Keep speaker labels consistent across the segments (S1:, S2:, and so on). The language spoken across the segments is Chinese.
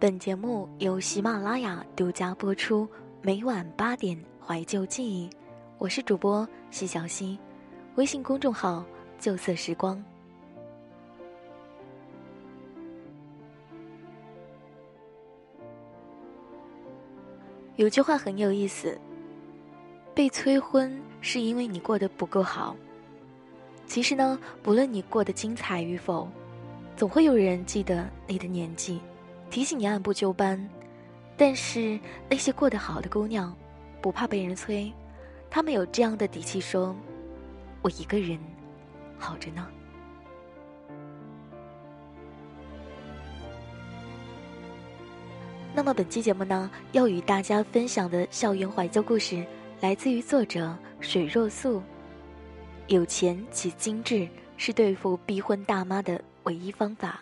S1: 本节目由喜马拉雅独家播出，每晚八点怀旧记忆，我是主播西小溪，微信公众号旧色时光。有句话很有意思，被催婚是因为你过得不够好。其实呢，不论你过得精彩与否，总会有人记得你的年纪。提醒你按部就班，但是那些过得好的姑娘，不怕被人催，她们有这样的底气说：“我一个人好着呢。”那么本期节目呢，要与大家分享的校园怀旧故事，来自于作者水若素。有钱且精致，是对付逼婚大妈的唯一方法。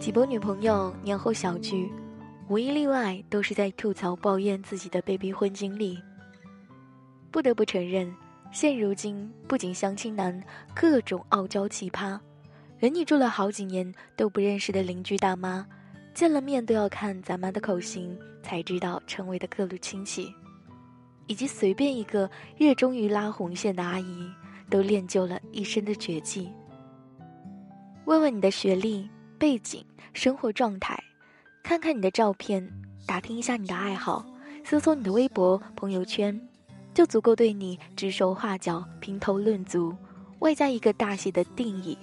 S1: 几波女朋友年后小聚，无一例外都是在吐槽抱怨自己的被逼婚经历。不得不承认，现如今不仅相亲男各种傲娇奇葩，连你住了好几年都不认识的邻居大妈，见了面都要看咱妈的口型才知道称谓的各路亲戚，以及随便一个热衷于拉红线的阿姨，都练就了一身的绝技。问问你的学历。背景、生活状态，看看你的照片，打听一下你的爱好，搜搜你的微博、朋友圈，就足够对你指手画脚、评头论足，外加一个大写的定义。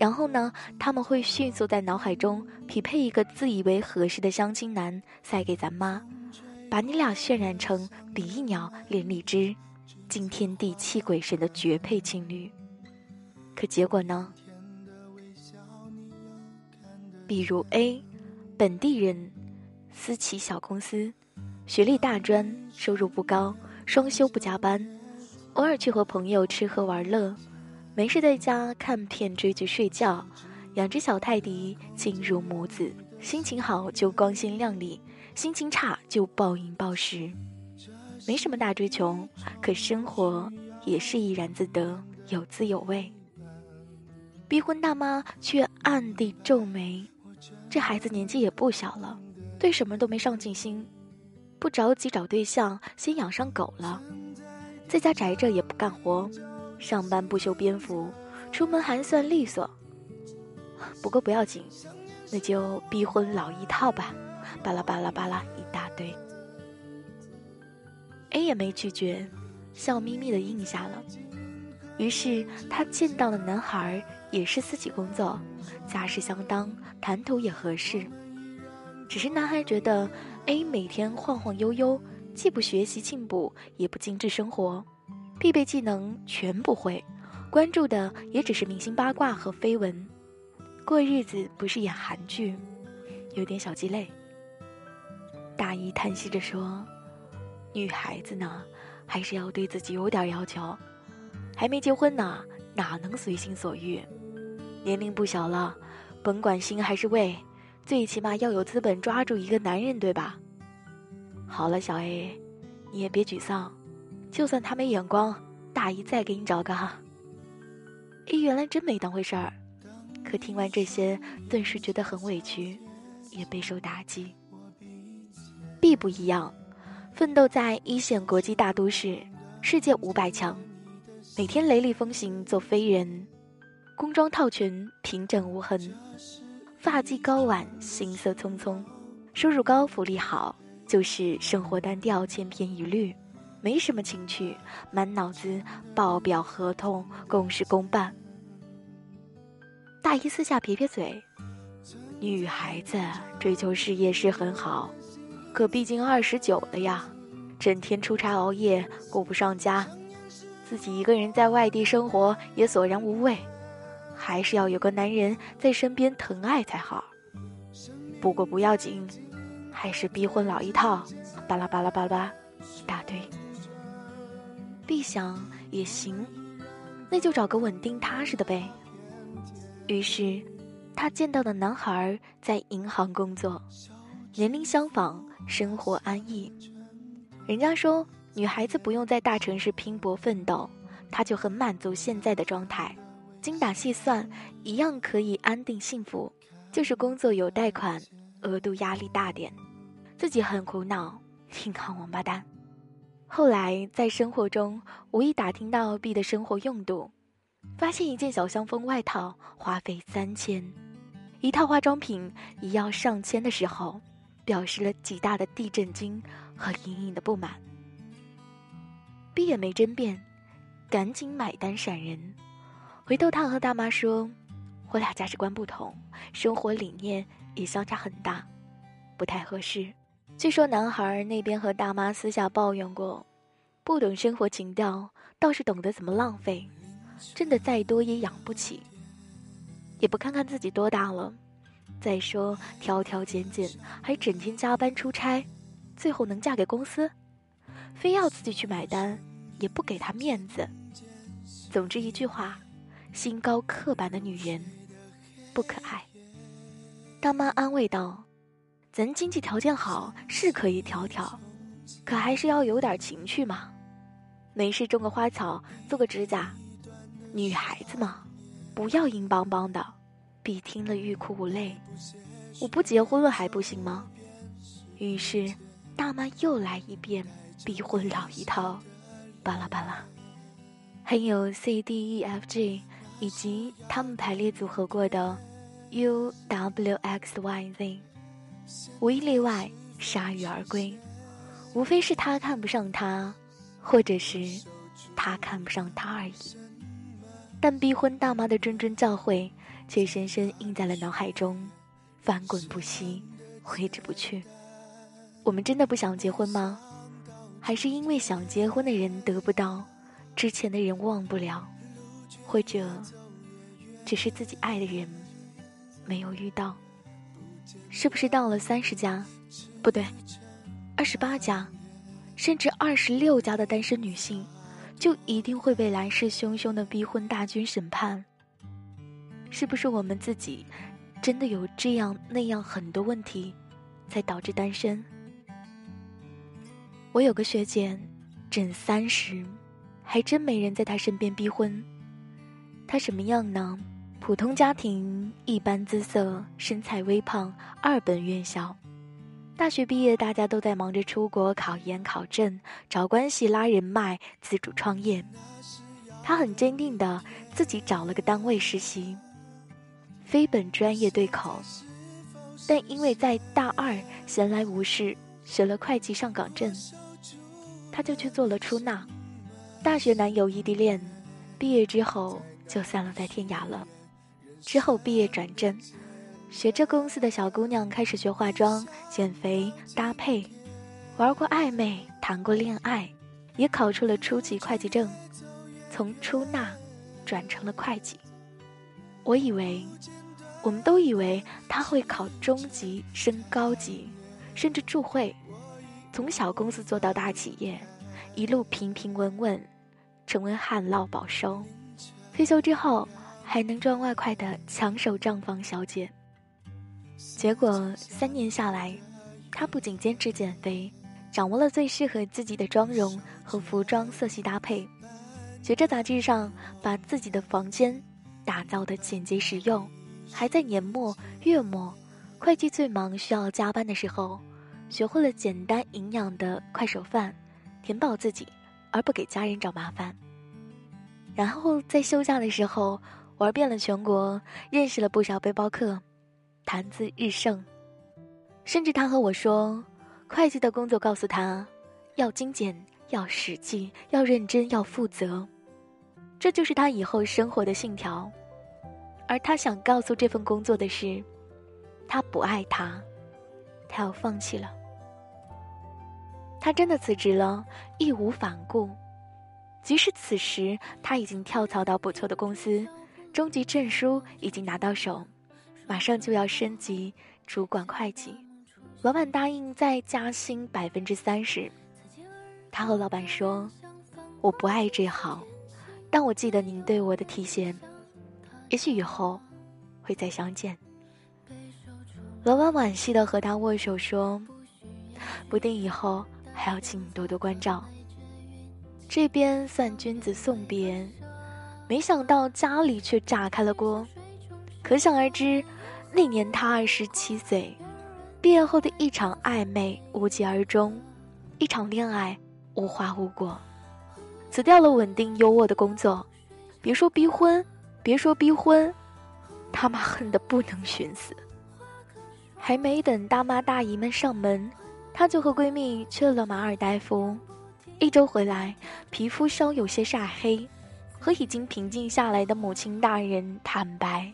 S1: 然后呢，他们会迅速在脑海中匹配一个自以为合适的相亲男，塞给咱妈，把你俩渲染成比翼鸟、连理枝、惊天地泣鬼神的绝配情侣。可结果呢？比如 A，本地人，私企小公司，学历大专，收入不高，双休不加班，偶尔去和朋友吃喝玩乐，没事在家看片追剧睡觉，养只小泰迪亲如母子，心情好就光鲜亮丽，心情差就暴饮暴食，没什么大追求，可生活也是怡然自得，有滋有味。逼婚大妈却暗地皱眉。这孩子年纪也不小了，对什么都没上进心，不着急找对象，先养上狗了，在家宅着也不干活，上班不修边幅，出门还算利索。不过不要紧，那就逼婚老一套吧，巴拉巴拉巴拉一大堆。A 也没拒绝，笑眯眯的应下了。于是他见到的男孩也是私企工作，家世相当，谈吐也合适。只是男孩觉得 A 每天晃晃悠悠，既不学习进步，也不精致生活，必备技能全不会，关注的也只是明星八卦和绯闻，过日子不是演韩剧，有点小鸡肋。大一叹息着说：“女孩子呢，还是要对自己有点要求。”还没结婚呢，哪能随心所欲？年龄不小了，甭管心还是胃，最起码要有资本抓住一个男人，对吧？好了，小 A，你也别沮丧，就算他没眼光，大姨再给你找个哈。A 原来真没当回事儿，可听完这些，顿时觉得很委屈，也备受打击。B 不一样，奋斗在一线国际大都市，世界五百强。每天雷厉风行做飞人，工装套裙平整无痕，发髻高挽行色匆匆，收入高福利好，就是生活单调千篇一律，没什么情趣，满脑子报表合同公事公办。大姨私下撇撇嘴，女孩子追求事业是很好，可毕竟二十九了呀，整天出差熬夜顾不上家。自己一个人在外地生活也索然无味，还是要有个男人在身边疼爱才好。不过不要紧，还是逼婚老一套，巴拉巴拉巴拉一大堆。B 想也行，那就找个稳定踏实的呗。于是，他见到的男孩在银行工作，年龄相仿，生活安逸。人家说女孩子不用在大城市拼搏奋斗，他就很满足现在的状态，精打细算一样可以安定幸福，就是工作有贷款，额度压力大点，自己很苦恼，银行王八蛋。后来在生活中无意打听到 B 的生活用度，发现一件小香风外套花费三千，一套化妆品也要上千的时候，表示了极大的地震惊和隐隐的不满。B 也没争辩，赶紧买单闪人。回头他和大妈说：“我俩价值观不同，生活理念也相差很大，不太合适。”据说男孩那边和大妈私下抱怨过，不懂生活情调，倒是懂得怎么浪费，挣的再多也养不起。也不看看自己多大了，再说挑挑拣拣，还整天加班出差，最后能嫁给公司？非要自己去买单，也不给他面子。总之一句话，心高刻板的女人，不可爱。大妈安慰道。咱经济条件好是可以挑挑，可还是要有点情趣嘛。没事种个花草，做个指甲。女孩子嘛，不要硬邦邦的。比听了欲哭无泪。我不结婚了还不行吗？于是，大妈又来一遍逼婚老一套，巴拉巴拉。还有 C D E F G，以及他们排列组合过的 U W X Y Z。无一例外，铩羽而归，无非是他看不上他，或者是他看不上他而已。但逼婚大妈的谆谆教诲，却深深印在了脑海中，翻滚不息，挥之不去。我们真的不想结婚吗？还是因为想结婚的人得不到，之前的人忘不了，或者只是自己爱的人没有遇到？是不是到了三十家，不对，二十八家，甚至二十六家的单身女性，就一定会被来势汹汹的逼婚大军审判？是不是我们自己真的有这样那样很多问题，才导致单身？我有个学姐，整三十，还真没人在她身边逼婚。她什么样呢？普通家庭，一般姿色，身材微胖，二本院校。大学毕业，大家都在忙着出国考研、考证、找关系、拉人脉、自主创业。他很坚定的自己找了个单位实习，非本专业对口，但因为在大二闲来无事，学了会计上岗证，他就去做了出纳。大学男友异地恋，毕业之后就散落在天涯了。之后毕业转正，学着公司的小姑娘开始学化妆、减肥、搭配，玩过暧昧，谈过恋爱，也考出了初级会计证，从出纳转成了会计。我以为，我们都以为他会考中级升高级，甚至助会，从小公司做到大企业，一路平平稳稳，成为旱涝保收。退休之后。还能赚外快的抢手账房小姐。结果三年下来，她不仅坚持减肥，掌握了最适合自己的妆容和服装色系搭配，学着杂志上把自己的房间打造的简洁实用，还在年末月末，会计最忙需要加班的时候，学会了简单营养的快手饭，填饱自己，而不给家人找麻烦。然后在休假的时候。玩遍了全国，认识了不少背包客，谈资日盛。甚至他和我说，会计的工作告诉他，要精简，要实际，要认真，要负责，这就是他以后生活的信条。而他想告诉这份工作的是，他不爱他，他要放弃了。他真的辞职了，义无反顾。即使此时他已经跳槽到不错的公司。中级证书已经拿到手，马上就要升级主管会计。老板答应再加薪百分之三十。他和老板说：“我不爱这行，但我记得您对我的提携，也许以后会再相见。老板惋惜的和他握手说：“不定以后还要请你多多关照。”这边算君子送别，没想到家里却炸开了锅。可想而知，那年他二十七岁，毕业后的一场暧昧无疾而终，一场恋爱无花无果。辞掉了稳定优渥的工作，别说逼婚，别说逼婚，他妈恨得不能寻死。还没等大妈大姨们上门，她就和闺蜜去了马尔代夫。一周回来，皮肤稍有些晒黑，和已经平静下来的母亲大人坦白，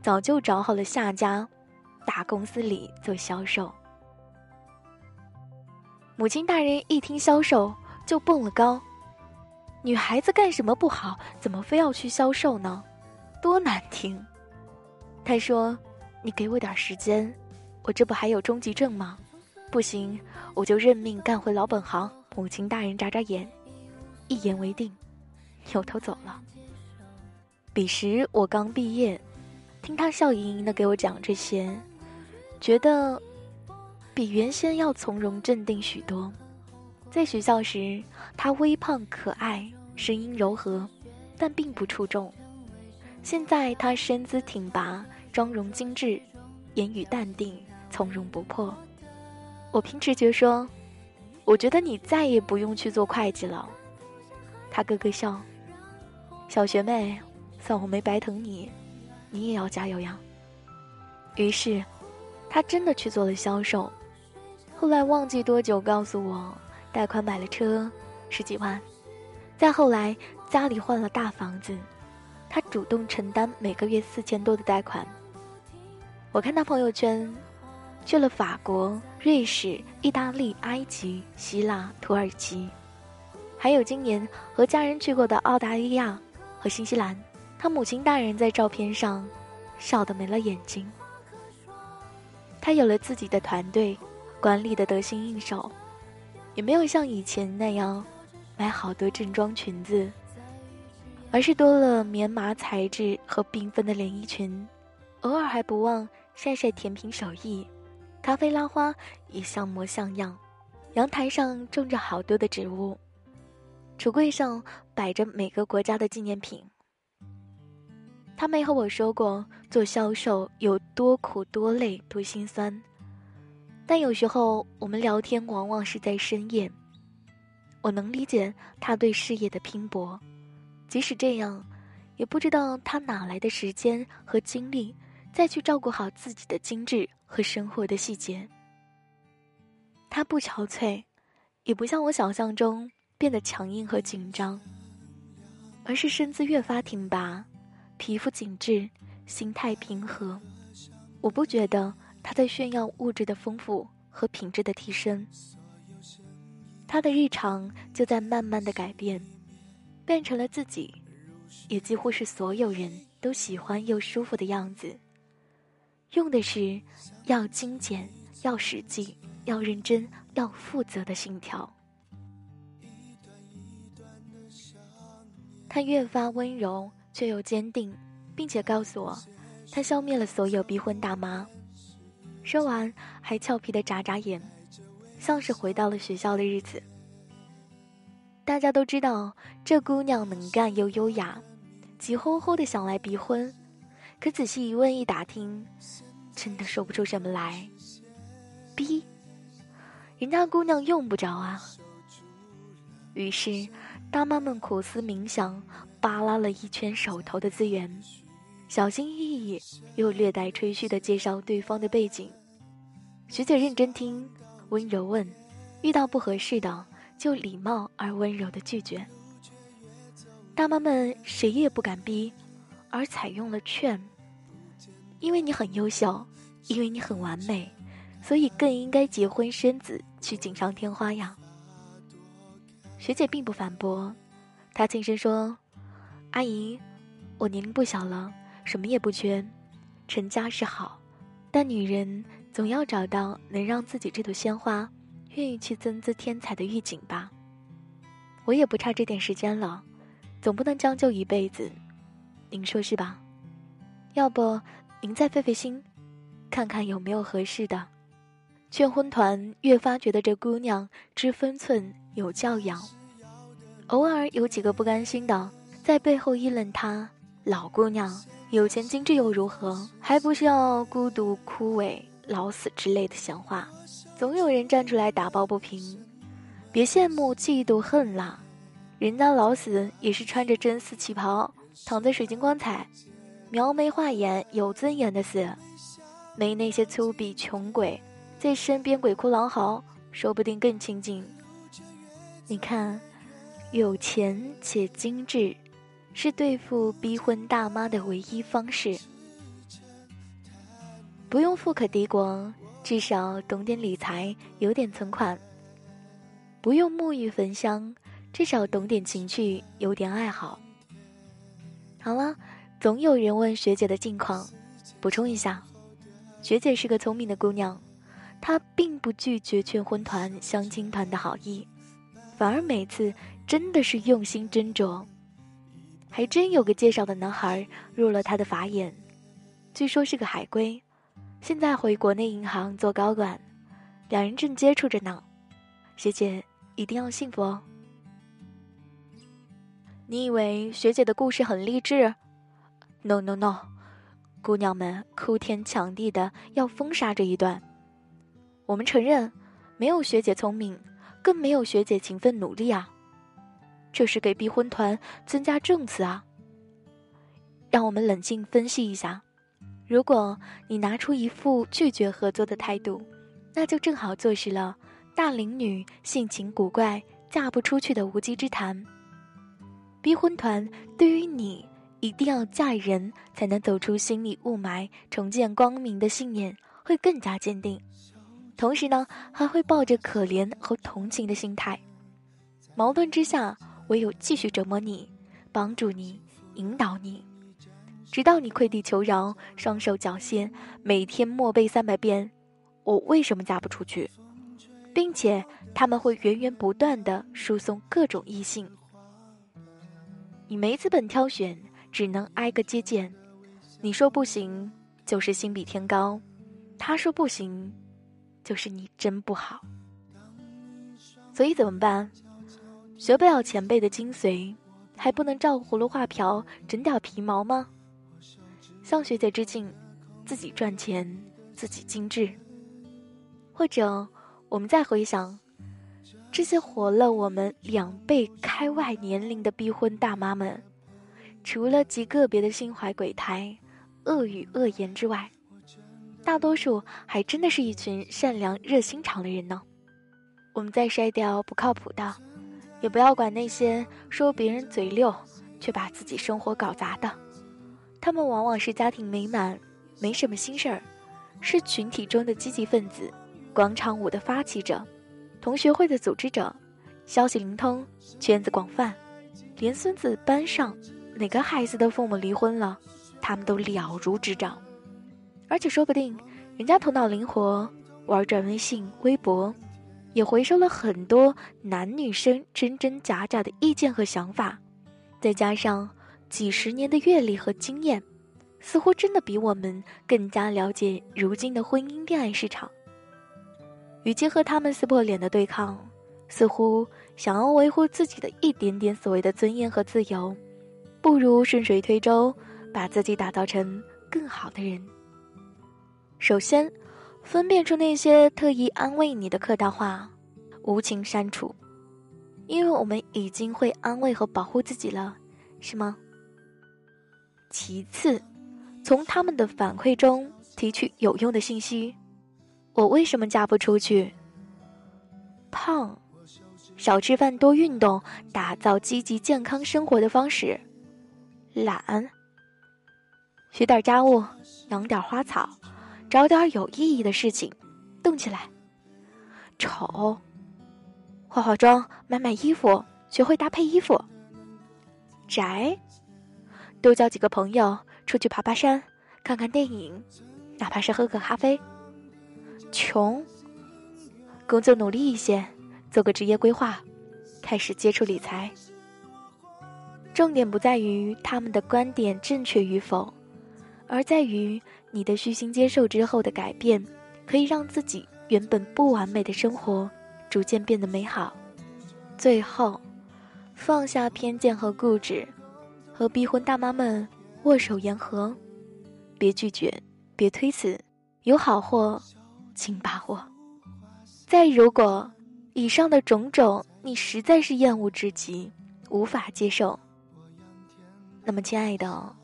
S1: 早就找好了下家，大公司里做销售。母亲大人一听销售就蹦了高。女孩子干什么不好？怎么非要去销售呢？多难听！他说：“你给我点时间，我这不还有中级证吗？不行，我就认命干回老本行。”母亲大人眨眨眼，一言为定，扭头走了。彼时我刚毕业，听他笑盈盈的给我讲这些，觉得比原先要从容镇定许多。在学校时，他微胖可爱。声音柔和，但并不出众。现在他身姿挺拔，妆容精致，言语淡定，从容不迫。我凭直觉说：“我觉得你再也不用去做会计了。”他咯咯笑：“小学妹，算我没白疼你，你也要加油呀。”于是，他真的去做了销售。后来忘记多久，告诉我贷款买了车，十几万。再后来，家里换了大房子，他主动承担每个月四千多的贷款。我看他朋友圈，去了法国、瑞士、意大利、埃及、希腊、土耳其，还有今年和家人去过的澳大利亚和新西兰。他母亲大人在照片上笑得没了眼睛。他有了自己的团队，管理的得心应手，也没有像以前那样。买好多正装裙子，而是多了棉麻材质和缤纷的连衣裙，偶尔还不忘晒晒甜品手艺，咖啡拉花也像模像样。阳台上种着好多的植物，橱柜上摆着每个国家的纪念品。他没和我说过做销售有多苦、多累、多心酸，但有时候我们聊天往往是在深夜。我能理解他对事业的拼搏，即使这样，也不知道他哪来的时间和精力，再去照顾好自己的精致和生活的细节。他不憔悴，也不像我想象中变得强硬和紧张，而是身姿越发挺拔，皮肤紧致，心态平和。我不觉得他在炫耀物质的丰富和品质的提升。他的日常就在慢慢的改变，变成了自己，也几乎是所有人都喜欢又舒服的样子。用的是要精简、要实际、要认真、要负责的心条。他越发温柔却又坚定，并且告诉我，他消灭了所有逼婚大妈。说完，还俏皮的眨眨眼。像是回到了学校的日子。大家都知道这姑娘能干又优雅，急吼吼的想来逼婚，可仔细一问一打听，真的说不出什么来。逼，人家姑娘用不着啊。于是，大妈们苦思冥想，扒拉了一圈手头的资源，小心翼翼又略带吹嘘的介绍对方的背景。学姐认真听。温柔问：“遇到不合适的，就礼貌而温柔的拒绝。”大妈们谁也不敢逼，而采用了劝：“因为你很优秀，因为你很完美，所以更应该结婚生子，去锦上添花呀。”学姐并不反驳，她轻声说：“阿姨，我年龄不小了，什么也不缺，成家是好，但女人……”总要找到能让自己这朵鲜花愿意去增姿添彩的预警吧。我也不差这点时间了，总不能将就一辈子，您说是吧？要不您再费费心，看看有没有合适的。劝婚团越发觉得这姑娘知分寸、有教养，偶尔有几个不甘心的，在背后议论她：“老姑娘有钱精致又如何？还不是要孤独枯萎、老死之类的闲话。”总有人站出来打抱不平：“别羡慕、嫉妒、恨啦！人家老死也是穿着真丝旗袍，躺在水晶棺材。”描眉画眼有尊严的死，没那些粗鄙穷鬼在身边鬼哭狼嚎，说不定更亲近。你看，有钱且精致，是对付逼婚大妈的唯一方式。不用富可敌国，至少懂点理财，有点存款；不用沐浴焚香，至少懂点情趣，有点爱好。好了。总有人问学姐的近况，补充一下，学姐是个聪明的姑娘，他并不拒绝劝婚团、相亲团的好意，反而每次真的是用心斟酌。还真有个介绍的男孩入了她的法眼，据说是个海归，现在回国内银行做高管，两人正接触着呢。学姐一定要幸福哦。你以为学姐的故事很励志？No no no，姑娘们哭天抢地的要封杀这一段。我们承认，没有学姐聪明，更没有学姐勤奋努力啊。这是给逼婚团增加证词啊。让我们冷静分析一下，如果你拿出一副拒绝合作的态度，那就正好坐实了大龄女性情古怪嫁不出去的无稽之谈。逼婚团对于你。一定要嫁人才能走出心理雾霾，重见光明的信念会更加坚定。同时呢，还会抱着可怜和同情的心态。矛盾之下，唯有继续折磨你，帮助你，引导你，直到你跪地求饶，双手缴械，每天默背三百遍“我为什么嫁不出去”，并且他们会源源不断的输送各种异性。你没资本挑选。只能挨个接见，你说不行，就是心比天高；他说不行，就是你真不好。所以怎么办？学不了前辈的精髓，还不能照葫芦画瓢整点皮毛吗？向学姐致敬，自己赚钱，自己精致。或者，我们再回想，这些活了我们两倍开外年龄的逼婚大妈们。除了极个别的心怀鬼胎、恶语恶言之外，大多数还真的是一群善良热心肠的人呢。我们再筛掉不靠谱的，也不要管那些说别人嘴溜却把自己生活搞砸的。他们往往是家庭美满、没什么心事儿，是群体中的积极分子，广场舞的发起者，同学会的组织者，消息灵通，圈子广泛，连孙子班上。哪个孩子的父母离婚了，他们都了如指掌，而且说不定人家头脑灵活，玩转微信、微博，也回收了很多男女生真真假假的意见和想法，再加上几十年的阅历和经验，似乎真的比我们更加了解如今的婚姻恋爱市场。与其和他们撕破脸的对抗，似乎想要维护自己的一点点所谓的尊严和自由。不如顺水推舟，把自己打造成更好的人。首先，分辨出那些特意安慰你的客套话，无情删除，因为我们已经会安慰和保护自己了，是吗？其次，从他们的反馈中提取有用的信息。我为什么嫁不出去？胖，少吃饭，多运动，打造积极健康生活的方式。懒，学点家务，养点花草，找点有意义的事情，动起来。丑，化化妆，买买衣服，学会搭配衣服。宅，多交几个朋友，出去爬爬山，看看电影，哪怕是喝个咖啡。穷，工作努力一些，做个职业规划，开始接触理财。重点不在于他们的观点正确与否，而在于你的虚心接受之后的改变，可以让自己原本不完美的生活逐渐变得美好。最后，放下偏见和固执，和逼婚大妈们握手言和，别拒绝，别推辞，有好货，请把握。再如果，以上的种种你实在是厌恶至极，无法接受，那么亲爱的，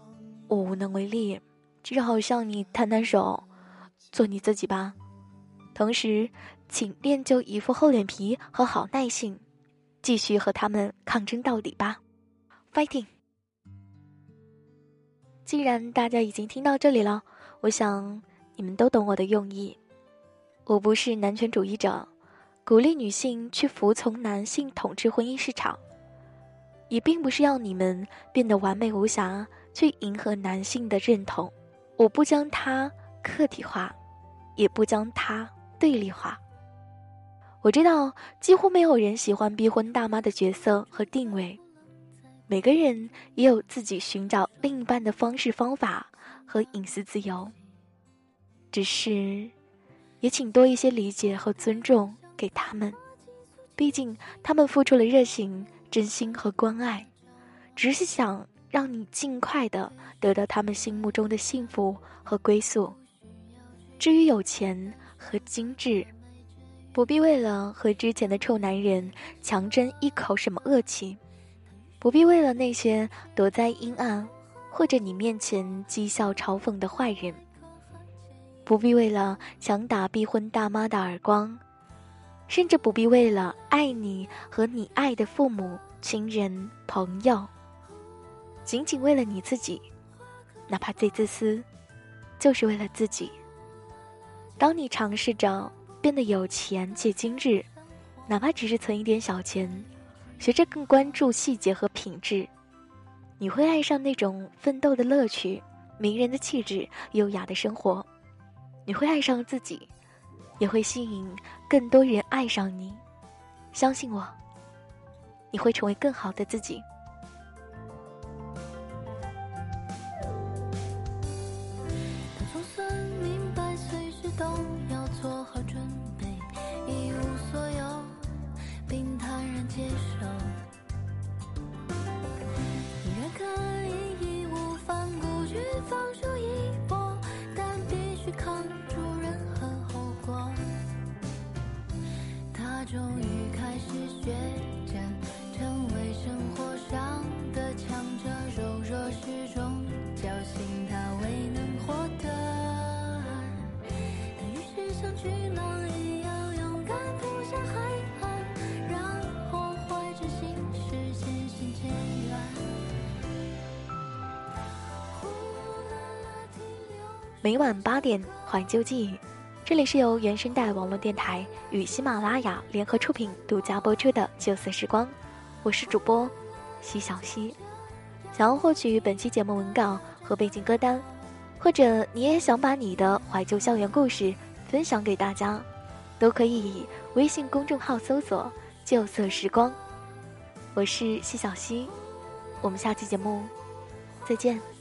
S1: 我无能为力，只好向你摊摊手，做你自己吧。同时，请练就一副厚脸皮和好耐性。继续和他们抗争到底吧，fighting！既然大家已经听到这里了，我想你们都懂我的用意。我不是男权主义者，鼓励女性去服从男性统治婚姻市场，也并不是要你们变得完美无瑕去迎合男性的认同。我不将它客体化，也不将它对立化。我知道几乎没有人喜欢逼婚大妈的角色和定位，每个人也有自己寻找另一半的方式方法和隐私自由。只是，也请多一些理解和尊重给他们，毕竟他们付出了热情、真心和关爱，只是想让你尽快的得到他们心目中的幸福和归宿。至于有钱和精致。不必为了和之前的臭男人强争一口什么恶气，不必为了那些躲在阴暗或者你面前讥笑嘲讽的坏人，不必为了想打逼婚大妈的耳光，甚至不必为了爱你和你爱的父母亲人朋友，仅仅为了你自己，哪怕最自私，就是为了自己。当你尝试着。变得有钱且精致，哪怕只是存一点小钱，学着更关注细节和品质，你会爱上那种奋斗的乐趣、名人的气质、优雅的生活。你会爱上自己，也会吸引更多人爱上你。相信我，你会成为更好的自己。每晚八点，怀旧记忆。这里是由原声带网络电台与喜马拉雅联合出品、独家播出的《旧色时光》，我是主播西小溪。想要获取本期节目文稿和背景歌单，或者你也想把你的怀旧校园故事分享给大家，都可以以微信公众号搜索“旧色时光”。我是谢小溪，我们下期节目再见。